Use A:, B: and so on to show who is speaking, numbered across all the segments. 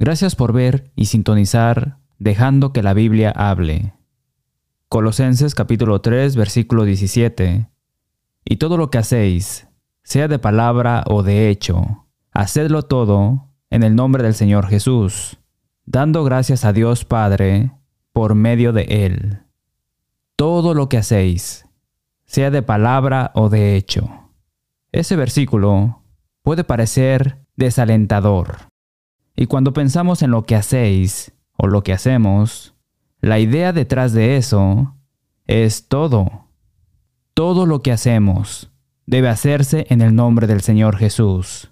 A: Gracias por ver y sintonizar dejando que la Biblia hable. Colosenses capítulo 3 versículo 17. Y todo lo que hacéis, sea de palabra o de hecho, hacedlo todo en el nombre del Señor Jesús, dando gracias a Dios Padre por medio de Él. Todo lo que hacéis, sea de palabra o de hecho. Ese versículo puede parecer desalentador. Y cuando pensamos en lo que hacéis o lo que hacemos, la idea detrás de eso es todo. Todo lo que hacemos debe hacerse en el nombre del Señor Jesús.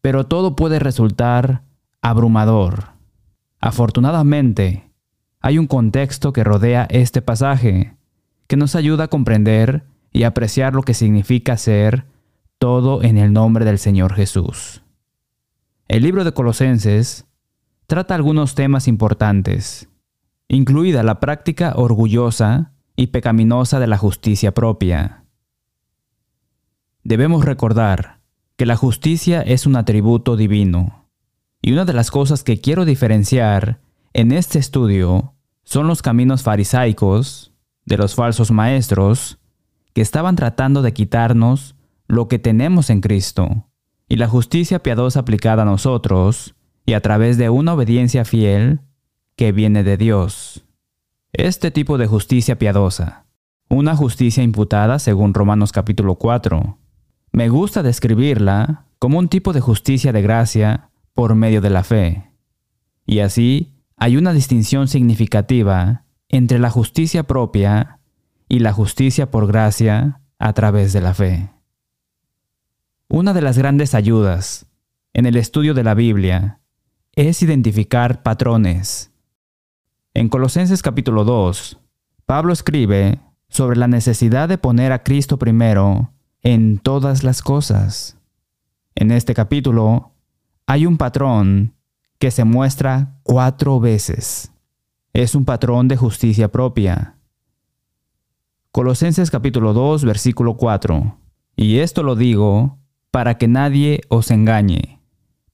A: Pero todo puede resultar abrumador. Afortunadamente, hay un contexto que rodea este pasaje que nos ayuda a comprender y apreciar lo que significa ser todo en el nombre del Señor Jesús. El libro de Colosenses trata algunos temas importantes, incluida la práctica orgullosa y pecaminosa de la justicia propia. Debemos recordar que la justicia es un atributo divino, y una de las cosas que quiero diferenciar en este estudio son los caminos farisaicos de los falsos maestros que estaban tratando de quitarnos lo que tenemos en Cristo y la justicia piadosa aplicada a nosotros y a través de una obediencia fiel que viene de Dios. Este tipo de justicia piadosa, una justicia imputada según Romanos capítulo 4, me gusta describirla como un tipo de justicia de gracia por medio de la fe. Y así hay una distinción significativa entre la justicia propia y la justicia por gracia a través de la fe. Una de las grandes ayudas en el estudio de la Biblia es identificar patrones. En Colosenses capítulo 2, Pablo escribe sobre la necesidad de poner a Cristo primero en todas las cosas. En este capítulo hay un patrón que se muestra cuatro veces. Es un patrón de justicia propia. Colosenses capítulo 2, versículo 4. Y esto lo digo para que nadie os engañe.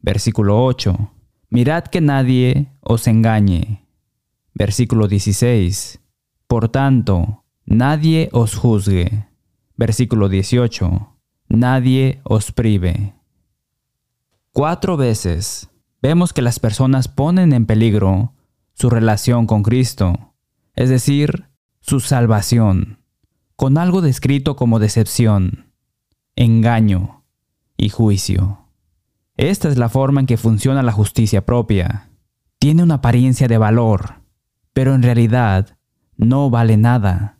A: Versículo 8. Mirad que nadie os engañe. Versículo 16. Por tanto, nadie os juzgue. Versículo 18. Nadie os prive. Cuatro veces vemos que las personas ponen en peligro su relación con Cristo, es decir, su salvación, con algo descrito como decepción, engaño y juicio. Esta es la forma en que funciona la justicia propia. Tiene una apariencia de valor, pero en realidad no vale nada.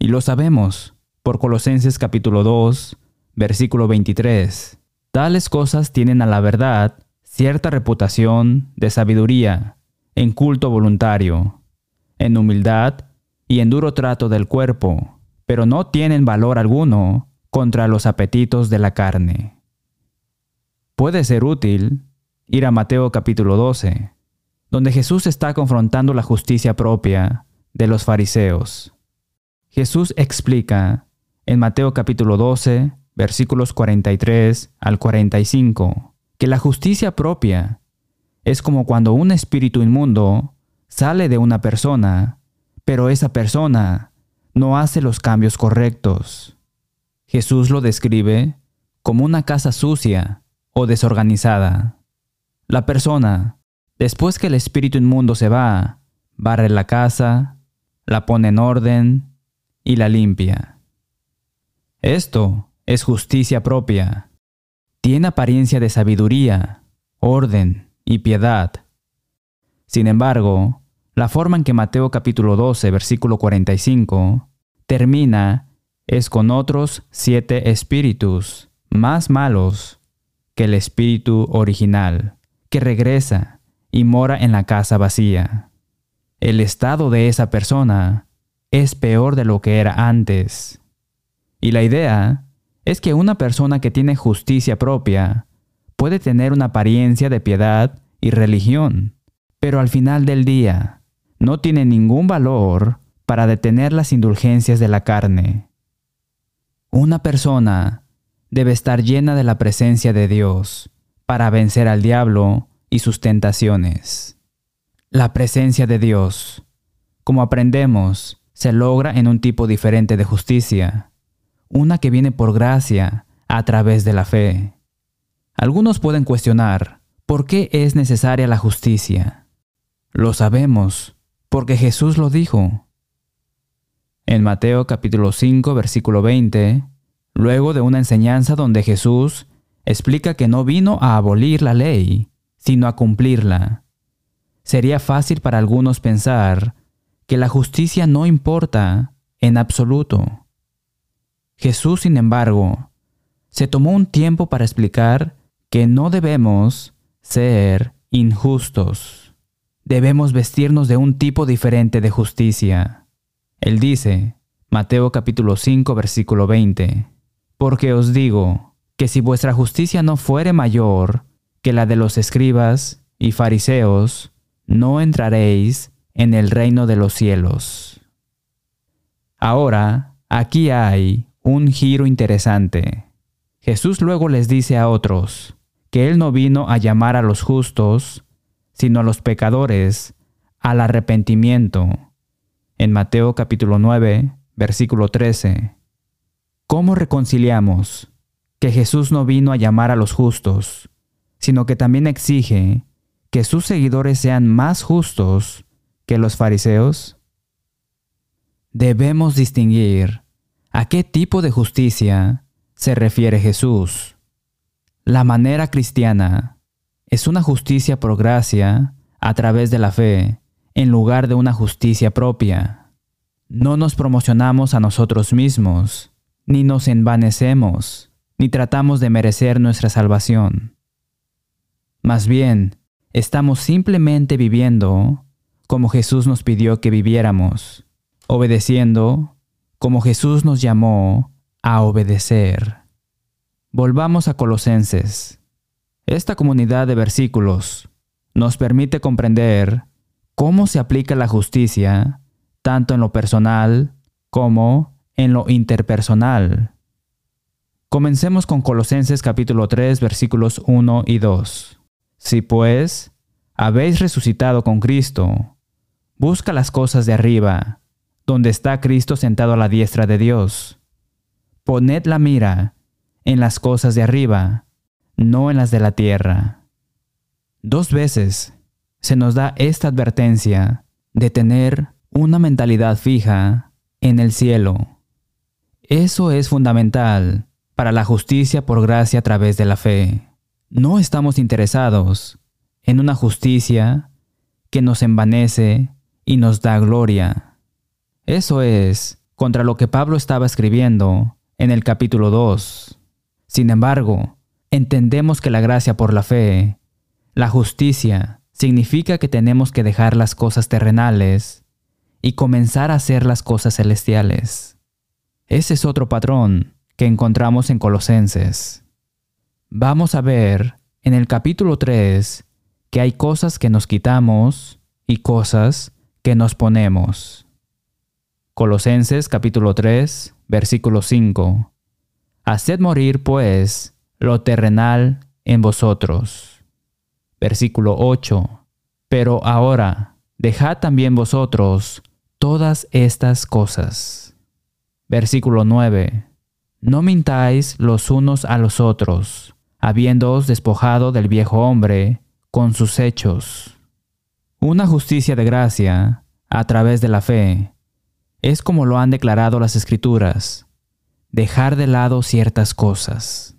A: Y lo sabemos por Colosenses capítulo 2, versículo 23. Tales cosas tienen a la verdad cierta reputación de sabiduría, en culto voluntario, en humildad y en duro trato del cuerpo, pero no tienen valor alguno contra los apetitos de la carne. Puede ser útil ir a Mateo capítulo 12, donde Jesús está confrontando la justicia propia de los fariseos. Jesús explica en Mateo capítulo 12, versículos 43 al 45, que la justicia propia es como cuando un espíritu inmundo sale de una persona, pero esa persona no hace los cambios correctos. Jesús lo describe como una casa sucia o desorganizada. La persona, después que el espíritu inmundo se va, barre la casa, la pone en orden y la limpia. Esto es justicia propia. Tiene apariencia de sabiduría, orden y piedad. Sin embargo, la forma en que Mateo capítulo 12, versículo 45, termina es con otros siete espíritus más malos que el espíritu original, que regresa y mora en la casa vacía. El estado de esa persona es peor de lo que era antes. Y la idea es que una persona que tiene justicia propia puede tener una apariencia de piedad y religión, pero al final del día no tiene ningún valor para detener las indulgencias de la carne. Una persona debe estar llena de la presencia de Dios para vencer al diablo y sus tentaciones. La presencia de Dios, como aprendemos, se logra en un tipo diferente de justicia, una que viene por gracia a través de la fe. Algunos pueden cuestionar por qué es necesaria la justicia. Lo sabemos, porque Jesús lo dijo. En Mateo capítulo 5 versículo 20, luego de una enseñanza donde Jesús explica que no vino a abolir la ley, sino a cumplirla. Sería fácil para algunos pensar que la justicia no importa en absoluto. Jesús, sin embargo, se tomó un tiempo para explicar que no debemos ser injustos. Debemos vestirnos de un tipo diferente de justicia. Él dice, Mateo capítulo 5 versículo 20, Porque os digo que si vuestra justicia no fuere mayor que la de los escribas y fariseos, no entraréis en el reino de los cielos. Ahora, aquí hay un giro interesante. Jesús luego les dice a otros que Él no vino a llamar a los justos, sino a los pecadores al arrepentimiento. En Mateo capítulo 9, versículo 13. ¿Cómo reconciliamos que Jesús no vino a llamar a los justos, sino que también exige que sus seguidores sean más justos que los fariseos? Debemos distinguir a qué tipo de justicia se refiere Jesús. La manera cristiana es una justicia por gracia a través de la fe, en lugar de una justicia propia. No nos promocionamos a nosotros mismos, ni nos envanecemos, ni tratamos de merecer nuestra salvación. Más bien, estamos simplemente viviendo como Jesús nos pidió que viviéramos, obedeciendo como Jesús nos llamó a obedecer. Volvamos a Colosenses. Esta comunidad de versículos nos permite comprender cómo se aplica la justicia tanto en lo personal como en lo interpersonal. Comencemos con Colosenses capítulo 3 versículos 1 y 2. Si pues habéis resucitado con Cristo, busca las cosas de arriba, donde está Cristo sentado a la diestra de Dios. Poned la mira en las cosas de arriba, no en las de la tierra. Dos veces se nos da esta advertencia de tener una mentalidad fija en el cielo. Eso es fundamental para la justicia por gracia a través de la fe. No estamos interesados en una justicia que nos envanece y nos da gloria. Eso es contra lo que Pablo estaba escribiendo en el capítulo 2. Sin embargo, entendemos que la gracia por la fe, la justicia, significa que tenemos que dejar las cosas terrenales y comenzar a hacer las cosas celestiales. Ese es otro patrón que encontramos en Colosenses. Vamos a ver en el capítulo 3 que hay cosas que nos quitamos y cosas que nos ponemos. Colosenses capítulo 3, versículo 5. Haced morir, pues, lo terrenal en vosotros. Versículo 8. Pero ahora, dejad también vosotros todas estas cosas. Versículo 9. No mintáis los unos a los otros, habiéndoos despojado del viejo hombre con sus hechos. Una justicia de gracia, a través de la fe, es como lo han declarado las escrituras, dejar de lado ciertas cosas.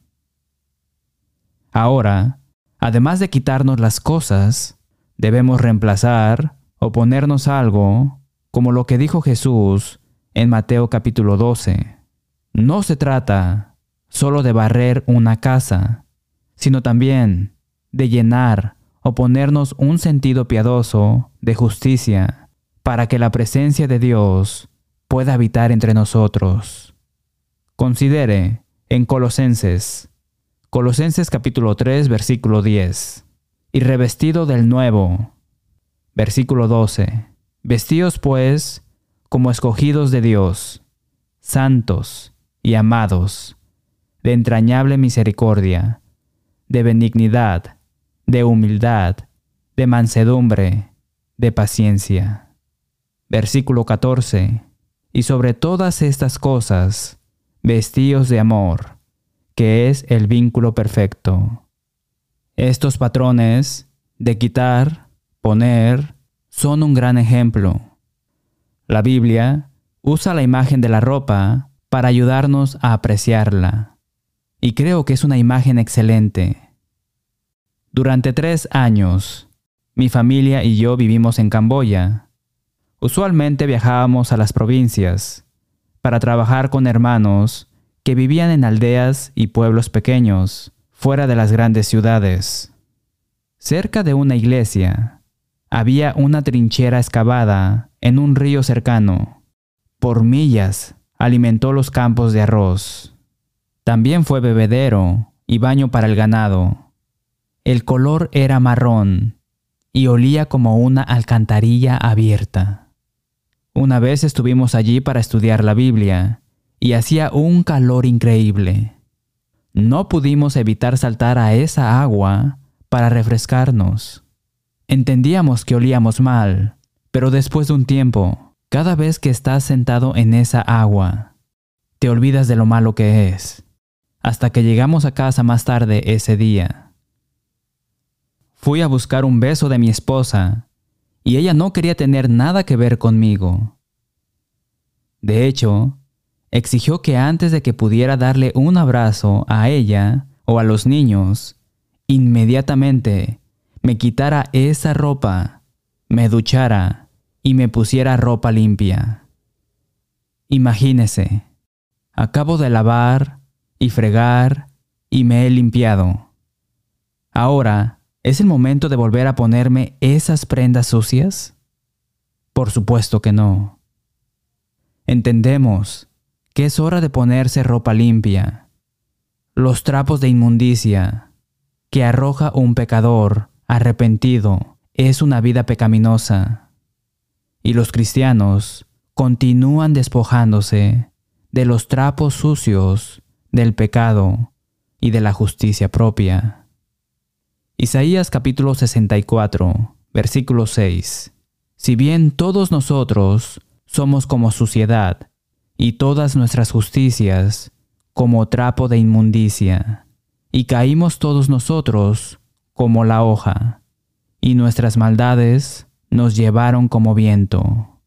A: Ahora, además de quitarnos las cosas, debemos reemplazar o ponernos algo como lo que dijo Jesús en Mateo capítulo 12. No se trata solo de barrer una casa, sino también de llenar o ponernos un sentido piadoso de justicia para que la presencia de Dios pueda habitar entre nosotros. Considere en Colosenses, Colosenses capítulo 3, versículo 10, y revestido del nuevo, versículo 12, vestíos pues como escogidos de Dios, santos y amados, de entrañable misericordia, de benignidad, de humildad, de mansedumbre, de paciencia. Versículo 14. Y sobre todas estas cosas, vestíos de amor, que es el vínculo perfecto. Estos patrones de quitar, poner, son un gran ejemplo. La Biblia usa la imagen de la ropa para ayudarnos a apreciarla. Y creo que es una imagen excelente. Durante tres años, mi familia y yo vivimos en Camboya. Usualmente viajábamos a las provincias para trabajar con hermanos que vivían en aldeas y pueblos pequeños, fuera de las grandes ciudades. Cerca de una iglesia había una trinchera excavada en un río cercano. Por millas alimentó los campos de arroz. También fue bebedero y baño para el ganado. El color era marrón y olía como una alcantarilla abierta. Una vez estuvimos allí para estudiar la Biblia y hacía un calor increíble. No pudimos evitar saltar a esa agua para refrescarnos. Entendíamos que olíamos mal, pero después de un tiempo, cada vez que estás sentado en esa agua, te olvidas de lo malo que es, hasta que llegamos a casa más tarde ese día. Fui a buscar un beso de mi esposa y ella no quería tener nada que ver conmigo. De hecho, exigió que antes de que pudiera darle un abrazo a ella o a los niños, inmediatamente me quitara esa ropa, me duchara y me pusiera ropa limpia. Imagínese, acabo de lavar y fregar y me he limpiado. Ahora, ¿es el momento de volver a ponerme esas prendas sucias? Por supuesto que no. Entendemos que es hora de ponerse ropa limpia, los trapos de inmundicia que arroja un pecador arrepentido es una vida pecaminosa. Y los cristianos continúan despojándose de los trapos sucios del pecado y de la justicia propia. Isaías capítulo 64, versículo 6. Si bien todos nosotros somos como suciedad, y todas nuestras justicias como trapo de inmundicia, y caímos todos nosotros como la hoja, y nuestras maldades nos llevaron como viento.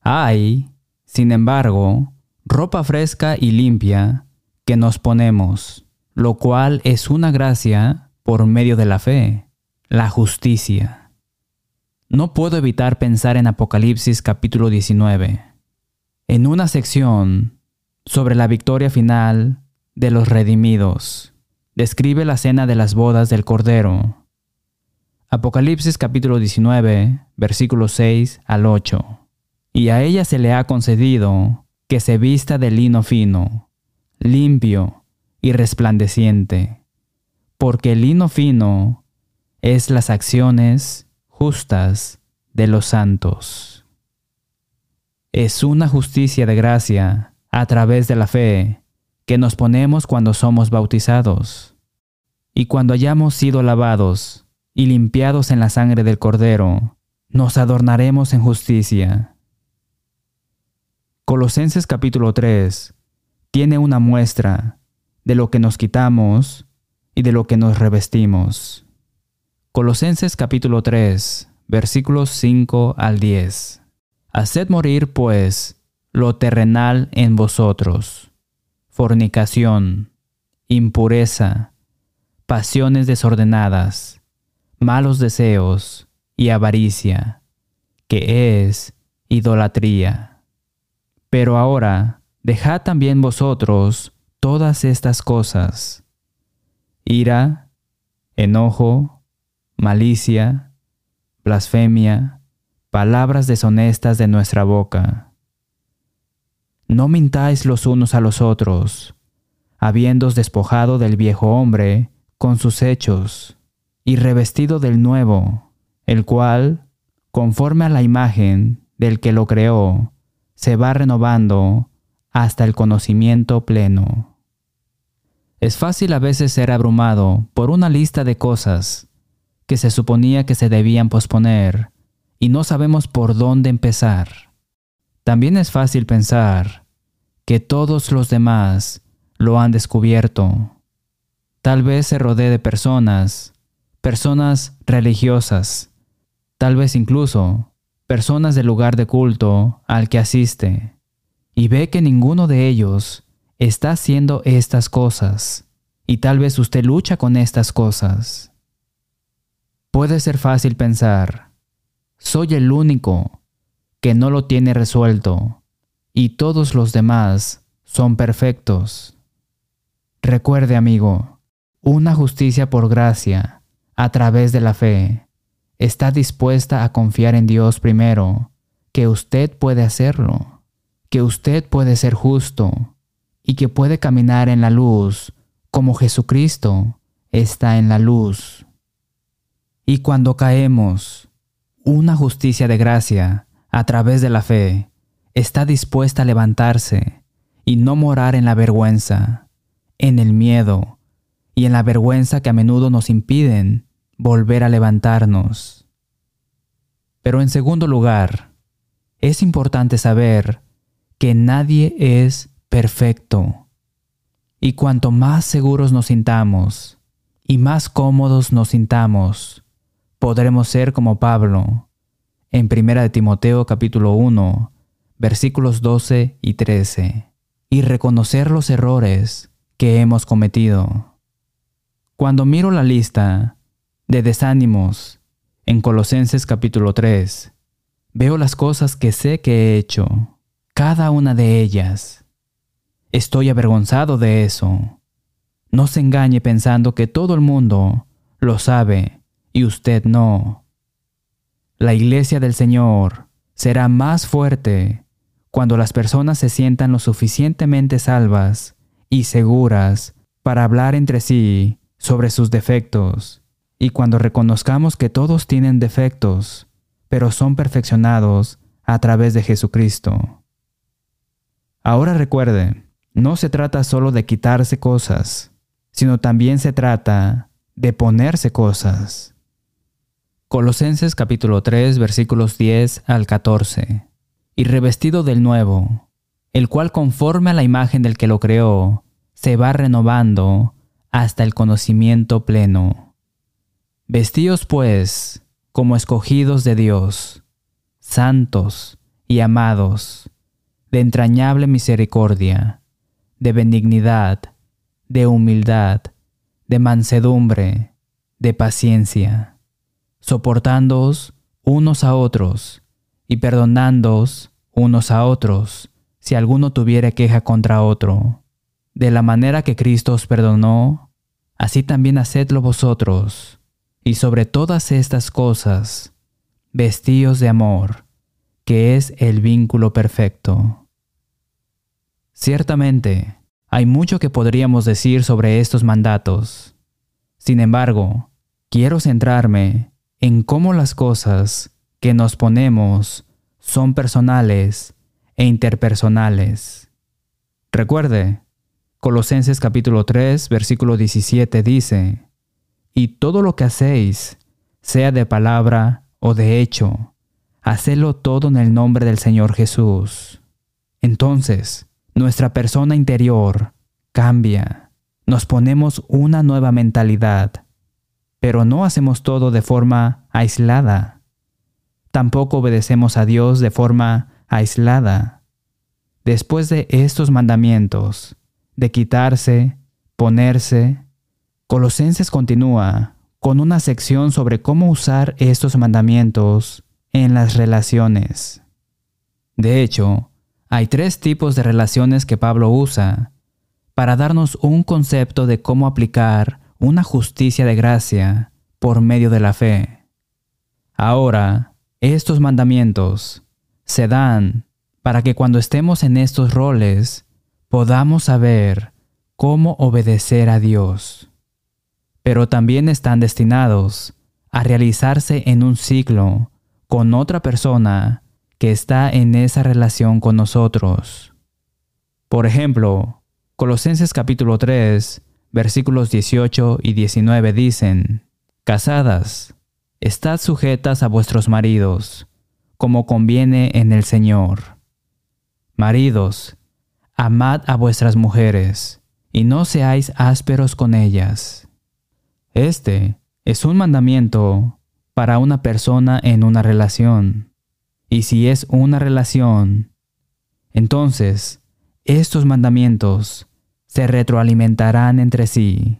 A: Hay, sin embargo, ropa fresca y limpia que nos ponemos, lo cual es una gracia por medio de la fe, la justicia. No puedo evitar pensar en Apocalipsis capítulo 19 en una sección sobre la victoria final de los redimidos. Describe la cena de las bodas del Cordero. Apocalipsis capítulo 19, versículos 6 al 8. Y a ella se le ha concedido que se vista de lino fino, limpio y resplandeciente, porque el lino fino es las acciones justas de los santos es una justicia de gracia a través de la fe que nos ponemos cuando somos bautizados. Y cuando hayamos sido lavados y limpiados en la sangre del Cordero, nos adornaremos en justicia. Colosenses capítulo 3 tiene una muestra de lo que nos quitamos y de lo que nos revestimos. Colosenses capítulo 3 versículos 5 al 10. Haced morir, pues, lo terrenal en vosotros, fornicación, impureza, pasiones desordenadas, malos deseos y avaricia, que es idolatría. Pero ahora, dejad también vosotros todas estas cosas, ira, enojo, malicia, blasfemia, palabras deshonestas de nuestra boca. No mintáis los unos a los otros, habiéndos despojado del viejo hombre con sus hechos, y revestido del nuevo, el cual, conforme a la imagen del que lo creó, se va renovando hasta el conocimiento pleno. Es fácil a veces ser abrumado por una lista de cosas que se suponía que se debían posponer y no sabemos por dónde empezar. También es fácil pensar que todos los demás lo han descubierto. Tal vez se rodee de personas, personas religiosas, tal vez incluso personas del lugar de culto al que asiste, y ve que ninguno de ellos está haciendo estas cosas y tal vez usted lucha con estas cosas. Puede ser fácil pensar, soy el único que no lo tiene resuelto y todos los demás son perfectos. Recuerde amigo, una justicia por gracia, a través de la fe, está dispuesta a confiar en Dios primero, que usted puede hacerlo, que usted puede ser justo, y que puede caminar en la luz como Jesucristo está en la luz. Y cuando caemos, una justicia de gracia a través de la fe está dispuesta a levantarse y no morar en la vergüenza, en el miedo y en la vergüenza que a menudo nos impiden volver a levantarnos. Pero en segundo lugar, es importante saber que nadie es perfecto. Y cuanto más seguros nos sintamos y más cómodos nos sintamos, podremos ser como Pablo en 1 de Timoteo capítulo 1, versículos 12 y 13, y reconocer los errores que hemos cometido. Cuando miro la lista de desánimos en Colosenses capítulo 3, veo las cosas que sé que he hecho, cada una de ellas, Estoy avergonzado de eso. No se engañe pensando que todo el mundo lo sabe y usted no. La iglesia del Señor será más fuerte cuando las personas se sientan lo suficientemente salvas y seguras para hablar entre sí sobre sus defectos, y cuando reconozcamos que todos tienen defectos, pero son perfeccionados a través de Jesucristo. Ahora recuerde, no se trata solo de quitarse cosas, sino también se trata de ponerse cosas. Colosenses capítulo 3 versículos 10 al 14. Y revestido del nuevo, el cual conforme a la imagen del que lo creó, se va renovando hasta el conocimiento pleno. Vestíos pues como escogidos de Dios, santos y amados, de entrañable misericordia, de benignidad, de humildad, de mansedumbre, de paciencia, soportándoos unos a otros y perdonándoos unos a otros si alguno tuviera queja contra otro. De la manera que Cristo os perdonó, así también hacedlo vosotros. Y sobre todas estas cosas, vestíos de amor, que es el vínculo perfecto. Ciertamente, hay mucho que podríamos decir sobre estos mandatos. Sin embargo, quiero centrarme en cómo las cosas que nos ponemos son personales e interpersonales. Recuerde, Colosenses capítulo 3, versículo 17 dice, Y todo lo que hacéis, sea de palabra o de hecho, hacedlo todo en el nombre del Señor Jesús. Entonces, nuestra persona interior cambia. Nos ponemos una nueva mentalidad, pero no hacemos todo de forma aislada. Tampoco obedecemos a Dios de forma aislada. Después de estos mandamientos, de quitarse, ponerse, Colosenses continúa con una sección sobre cómo usar estos mandamientos en las relaciones. De hecho, hay tres tipos de relaciones que Pablo usa para darnos un concepto de cómo aplicar una justicia de gracia por medio de la fe. Ahora, estos mandamientos se dan para que cuando estemos en estos roles podamos saber cómo obedecer a Dios. Pero también están destinados a realizarse en un ciclo con otra persona que está en esa relación con nosotros. Por ejemplo, Colosenses capítulo 3 versículos 18 y 19 dicen, Casadas, estad sujetas a vuestros maridos, como conviene en el Señor. Maridos, amad a vuestras mujeres, y no seáis ásperos con ellas. Este es un mandamiento para una persona en una relación. Y si es una relación, entonces estos mandamientos se retroalimentarán entre sí.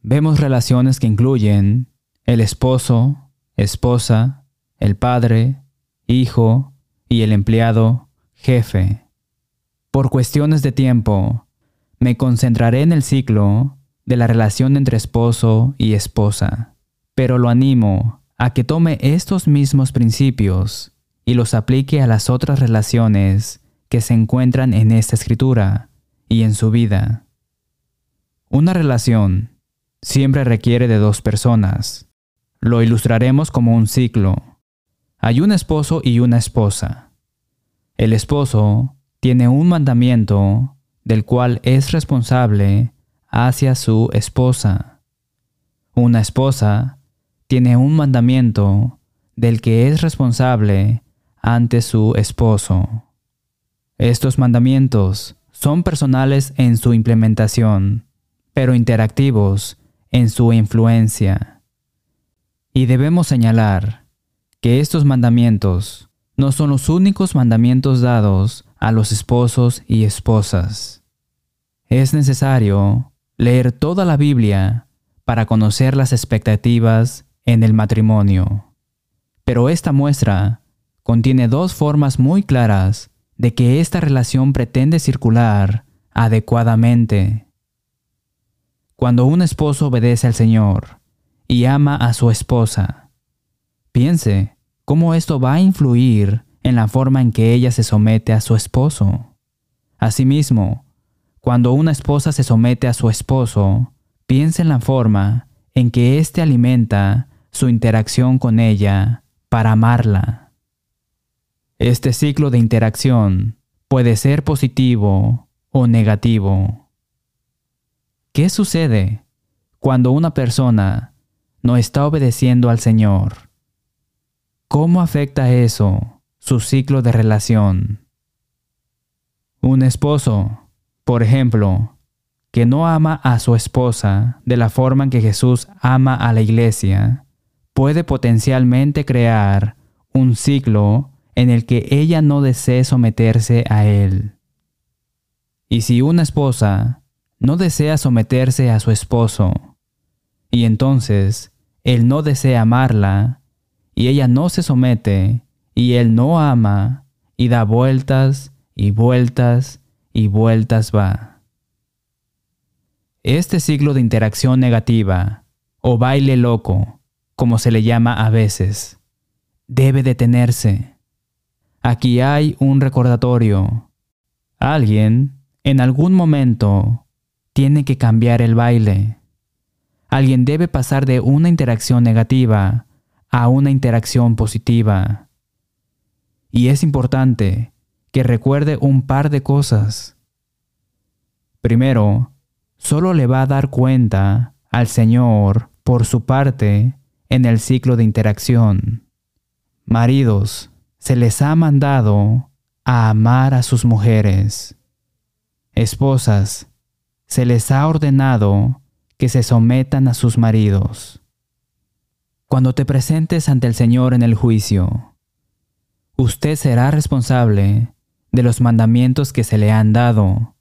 A: Vemos relaciones que incluyen el esposo, esposa, el padre, hijo y el empleado, jefe. Por cuestiones de tiempo, me concentraré en el ciclo de la relación entre esposo y esposa, pero lo animo a que tome estos mismos principios y los aplique a las otras relaciones que se encuentran en esta escritura y en su vida. Una relación siempre requiere de dos personas. Lo ilustraremos como un ciclo. Hay un esposo y una esposa. El esposo tiene un mandamiento del cual es responsable hacia su esposa. Una esposa tiene un mandamiento del que es responsable ante su esposo. Estos mandamientos son personales en su implementación, pero interactivos en su influencia. Y debemos señalar que estos mandamientos no son los únicos mandamientos dados a los esposos y esposas. Es necesario leer toda la Biblia para conocer las expectativas en el matrimonio. Pero esta muestra contiene dos formas muy claras de que esta relación pretende circular adecuadamente. Cuando un esposo obedece al Señor y ama a su esposa, piense cómo esto va a influir en la forma en que ella se somete a su esposo. Asimismo, cuando una esposa se somete a su esposo, piense en la forma en que éste alimenta su interacción con ella para amarla. Este ciclo de interacción puede ser positivo o negativo. ¿Qué sucede cuando una persona no está obedeciendo al Señor? ¿Cómo afecta eso su ciclo de relación? Un esposo, por ejemplo, que no ama a su esposa de la forma en que Jesús ama a la iglesia, puede potencialmente crear un ciclo en el que ella no desee someterse a él. Y si una esposa no desea someterse a su esposo, y entonces él no desea amarla, y ella no se somete, y él no ama, y da vueltas y vueltas y vueltas va. Este ciclo de interacción negativa, o baile loco, como se le llama a veces, debe detenerse. Aquí hay un recordatorio. Alguien, en algún momento, tiene que cambiar el baile. Alguien debe pasar de una interacción negativa a una interacción positiva. Y es importante que recuerde un par de cosas. Primero, solo le va a dar cuenta al Señor por su parte en el ciclo de interacción. Maridos, se les ha mandado a amar a sus mujeres. Esposas, se les ha ordenado que se sometan a sus maridos. Cuando te presentes ante el Señor en el juicio, usted será responsable de los mandamientos que se le han dado,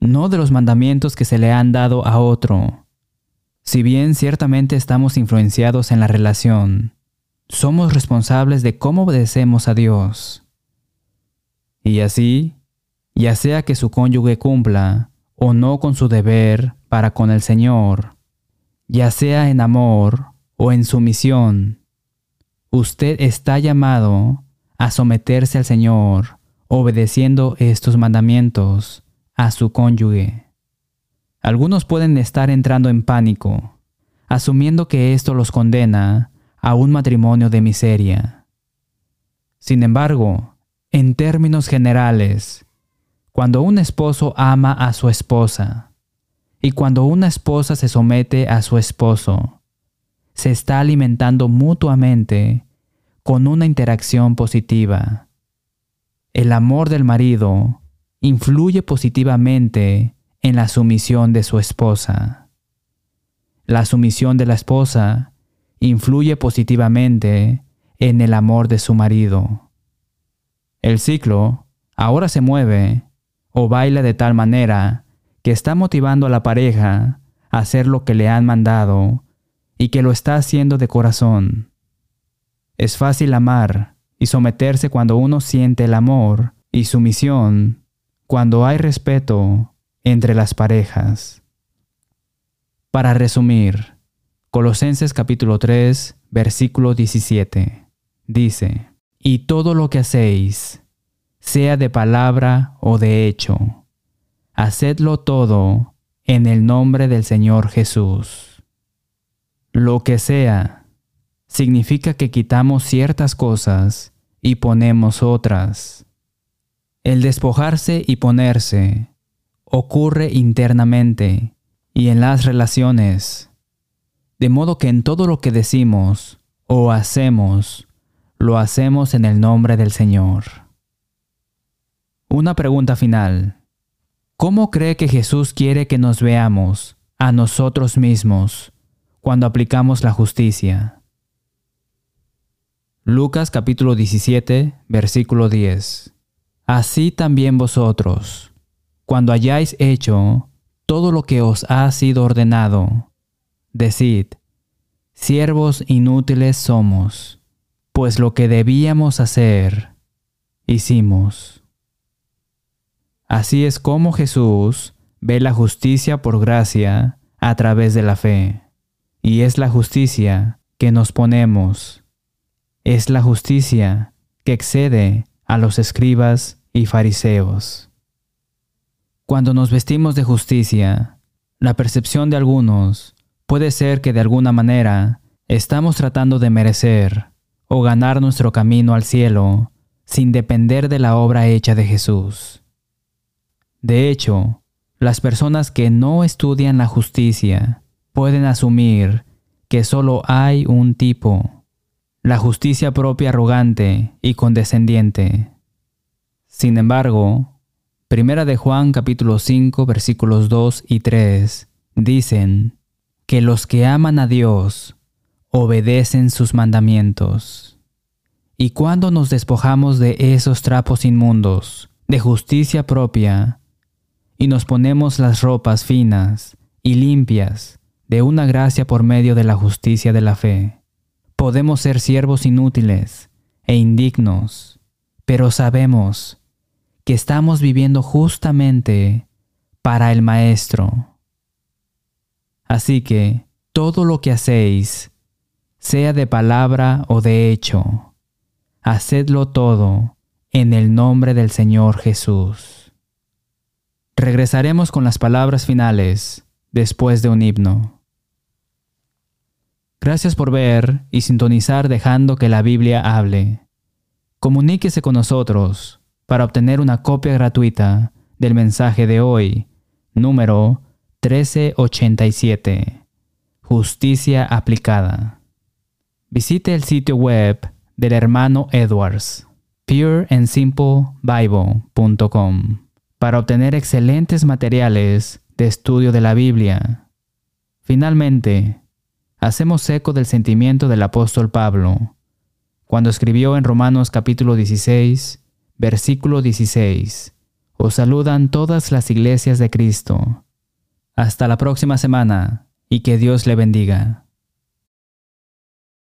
A: no de los mandamientos que se le han dado a otro. Si bien ciertamente estamos influenciados en la relación, somos responsables de cómo obedecemos a Dios. Y así, ya sea que su cónyuge cumpla o no con su deber para con el Señor, ya sea en amor o en sumisión, usted está llamado a someterse al Señor obedeciendo estos mandamientos a su cónyuge. Algunos pueden estar entrando en pánico, asumiendo que esto los condena a un matrimonio de miseria. Sin embargo, en términos generales, cuando un esposo ama a su esposa, y cuando una esposa se somete a su esposo, se está alimentando mutuamente con una interacción positiva. El amor del marido influye positivamente en la sumisión de su esposa. La sumisión de la esposa influye positivamente en el amor de su marido. El ciclo ahora se mueve o baila de tal manera que está motivando a la pareja a hacer lo que le han mandado y que lo está haciendo de corazón. Es fácil amar y someterse cuando uno siente el amor y sumisión cuando hay respeto entre las parejas. Para resumir, Colosenses capítulo 3, versículo 17, dice, Y todo lo que hacéis, sea de palabra o de hecho, hacedlo todo en el nombre del Señor Jesús. Lo que sea significa que quitamos ciertas cosas y ponemos otras. El despojarse y ponerse ocurre internamente y en las relaciones, de modo que en todo lo que decimos o hacemos, lo hacemos en el nombre del Señor. Una pregunta final. ¿Cómo cree que Jesús quiere que nos veamos a nosotros mismos cuando aplicamos la justicia? Lucas capítulo 17, versículo 10. Así también vosotros, cuando hayáis hecho todo lo que os ha sido ordenado, decid, siervos inútiles somos, pues lo que debíamos hacer, hicimos. Así es como Jesús ve la justicia por gracia a través de la fe, y es la justicia que nos ponemos, es la justicia que excede a los escribas y fariseos. Cuando nos vestimos de justicia, la percepción de algunos puede ser que de alguna manera estamos tratando de merecer o ganar nuestro camino al cielo sin depender de la obra hecha de Jesús. De hecho, las personas que no estudian la justicia pueden asumir que solo hay un tipo, la justicia propia arrogante y condescendiente. Sin embargo, Primera de Juan capítulo 5 versículos 2 y 3 dicen que los que aman a Dios obedecen sus mandamientos. Y cuando nos despojamos de esos trapos inmundos, de justicia propia, y nos ponemos las ropas finas y limpias de una gracia por medio de la justicia de la fe, podemos ser siervos inútiles e indignos, pero sabemos que estamos viviendo justamente para el Maestro. Así que todo lo que hacéis, sea de palabra o de hecho, hacedlo todo en el nombre del Señor Jesús. Regresaremos con las palabras finales después de un himno. Gracias por ver y sintonizar dejando que la Biblia hable. Comuníquese con nosotros para obtener una copia gratuita del mensaje de hoy, número 1387. Justicia aplicada. Visite el sitio web del hermano Edwards, pureandsimplebible.com, para obtener excelentes materiales de estudio de la Biblia. Finalmente, hacemos eco del sentimiento del apóstol Pablo, cuando escribió en Romanos capítulo 16, Versículo 16. Os saludan todas las iglesias de Cristo. Hasta la próxima semana y que Dios le bendiga.